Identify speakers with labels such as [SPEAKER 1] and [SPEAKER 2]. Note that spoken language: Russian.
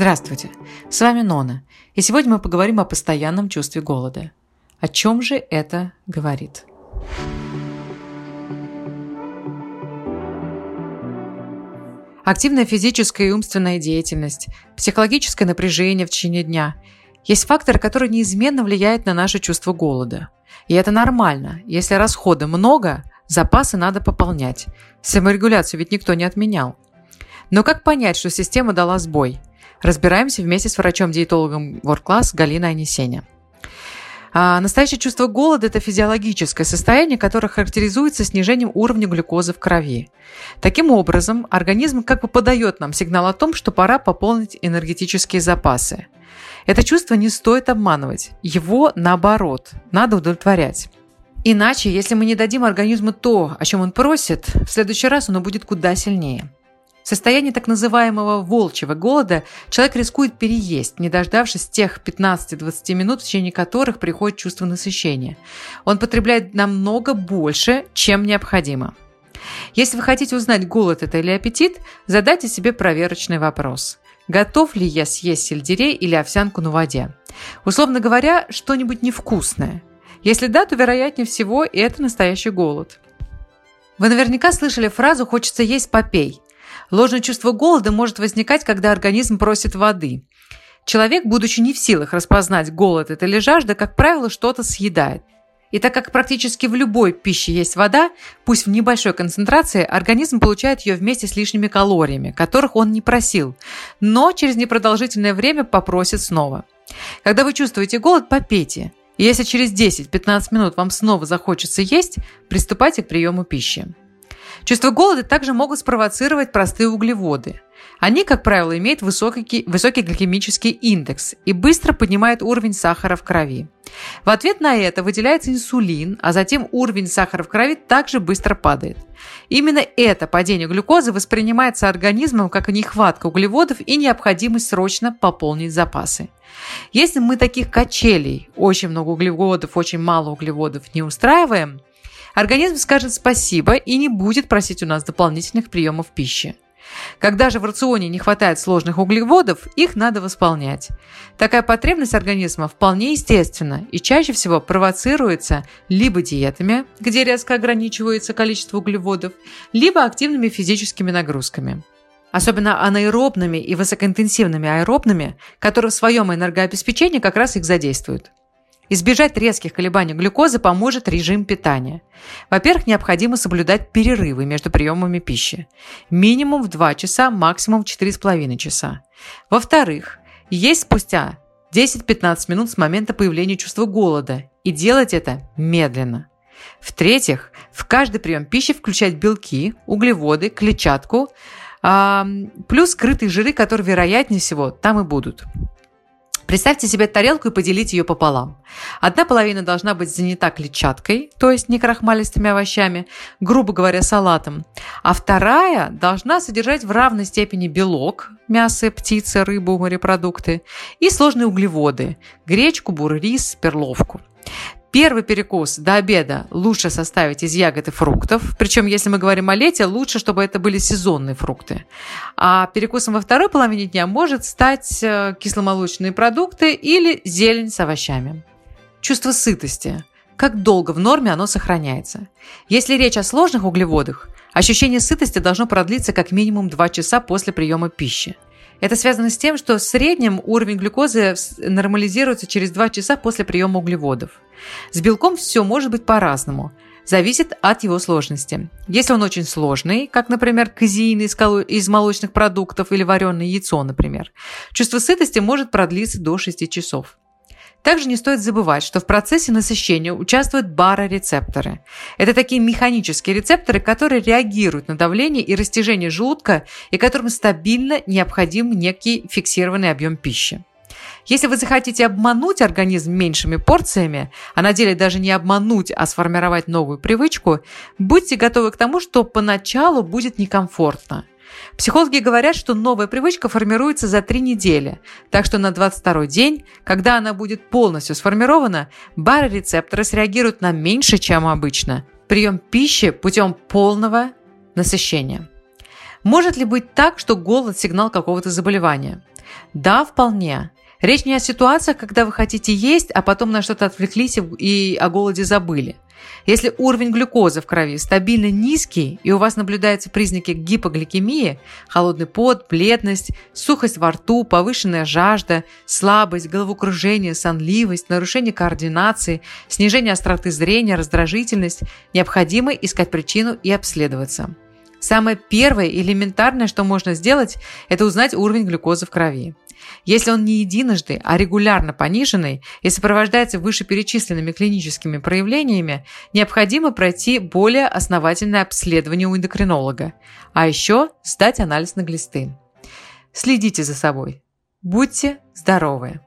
[SPEAKER 1] Здравствуйте, с вами Нона, и сегодня мы поговорим о постоянном чувстве голода. О чем же это говорит? Активная физическая и умственная деятельность, психологическое напряжение в течение дня – есть факторы, которые неизменно влияют на наше чувство голода. И это нормально. Если расхода много, запасы надо пополнять. Саморегуляцию ведь никто не отменял. Но как понять, что система дала сбой – Разбираемся вместе с врачом-диетологом World Class Галиной Анисеня. А настоящее чувство голода – это физиологическое состояние, которое характеризуется снижением уровня глюкозы в крови. Таким образом, организм как бы подает нам сигнал о том, что пора пополнить энергетические запасы. Это чувство не стоит обманывать. Его, наоборот, надо удовлетворять. Иначе, если мы не дадим организму то, о чем он просит, в следующий раз оно будет куда сильнее. В состоянии так называемого волчьего голода человек рискует переесть, не дождавшись тех 15-20 минут, в течение которых приходит чувство насыщения. Он потребляет намного больше, чем необходимо. Если вы хотите узнать, голод это или аппетит, задайте себе проверочный вопрос. Готов ли я съесть сельдерей или овсянку на воде? Условно говоря, что-нибудь невкусное. Если да, то вероятнее всего это настоящий голод. Вы наверняка слышали фразу «хочется есть, попей». Ложное чувство голода может возникать, когда организм просит воды. Человек, будучи не в силах распознать, голод это или жажда, как правило, что-то съедает. И так как практически в любой пище есть вода, пусть в небольшой концентрации, организм получает ее вместе с лишними калориями, которых он не просил, но через непродолжительное время попросит снова. Когда вы чувствуете голод, попейте. И если через 10-15 минут вам снова захочется есть, приступайте к приему пищи. Чувство голода также могут спровоцировать простые углеводы. Они, как правило, имеют высокий, высокий гликемический индекс и быстро поднимают уровень сахара в крови. В ответ на это выделяется инсулин, а затем уровень сахара в крови также быстро падает. Именно это падение глюкозы воспринимается организмом как нехватка углеводов и необходимость срочно пополнить запасы. Если мы таких качелей, очень много углеводов, очень мало углеводов, не устраиваем, Организм скажет спасибо и не будет просить у нас дополнительных приемов пищи. Когда же в рационе не хватает сложных углеводов, их надо восполнять. Такая потребность организма вполне естественна и чаще всего провоцируется либо диетами, где резко ограничивается количество углеводов, либо активными физическими нагрузками. Особенно анаэробными и высокоинтенсивными аэробными, которые в своем энергообеспечении как раз их задействуют. Избежать резких колебаний глюкозы поможет режим питания. Во-первых, необходимо соблюдать перерывы между приемами пищи. Минимум в 2 часа, максимум в 4,5 часа. Во-вторых, есть спустя 10-15 минут с момента появления чувства голода и делать это медленно. В-третьих, в каждый прием пищи включать белки, углеводы, клетчатку, плюс скрытые жиры, которые вероятнее всего там и будут. Представьте себе тарелку и поделите ее пополам. Одна половина должна быть занята клетчаткой, то есть некрахмалистыми овощами, грубо говоря, салатом, а вторая должна содержать в равной степени белок, мясо, птица, рыбу, морепродукты и сложные углеводы – гречку, бурый рис, перловку. Первый перекус до обеда лучше составить из ягод и фруктов. Причем, если мы говорим о лете, лучше, чтобы это были сезонные фрукты. А перекусом во второй половине дня может стать э, кисломолочные продукты или зелень с овощами. Чувство сытости. Как долго в норме оно сохраняется. Если речь о сложных углеводах, ощущение сытости должно продлиться как минимум 2 часа после приема пищи. Это связано с тем, что в среднем уровень глюкозы нормализируется через 2 часа после приема углеводов. С белком все может быть по-разному. Зависит от его сложности. Если он очень сложный, как, например, казеин из молочных продуктов или вареное яйцо, например, чувство сытости может продлиться до 6 часов. Также не стоит забывать, что в процессе насыщения участвуют барорецепторы. Это такие механические рецепторы, которые реагируют на давление и растяжение желудка и которым стабильно необходим некий фиксированный объем пищи. Если вы захотите обмануть организм меньшими порциями, а на деле даже не обмануть, а сформировать новую привычку, будьте готовы к тому, что поначалу будет некомфортно. Психологи говорят, что новая привычка формируется за три недели, так что на 22 день, когда она будет полностью сформирована, барорецепторы среагируют на меньше, чем обычно. Прием пищи путем полного насыщения. Может ли быть так, что голод – сигнал какого-то заболевания? Да, вполне. Речь не о ситуациях, когда вы хотите есть, а потом на что-то отвлеклись и о голоде забыли. Если уровень глюкозы в крови стабильно низкий и у вас наблюдаются признаки гипогликемии, холодный пот, бледность, сухость во рту, повышенная жажда, слабость, головокружение, сонливость, нарушение координации, снижение остроты зрения, раздражительность, необходимо искать причину и обследоваться. Самое первое и элементарное, что можно сделать, это узнать уровень глюкозы в крови. Если он не единожды, а регулярно пониженный и сопровождается вышеперечисленными клиническими проявлениями, необходимо пройти более основательное обследование у эндокринолога, а еще сдать анализ на глисты. Следите за собой. Будьте здоровы!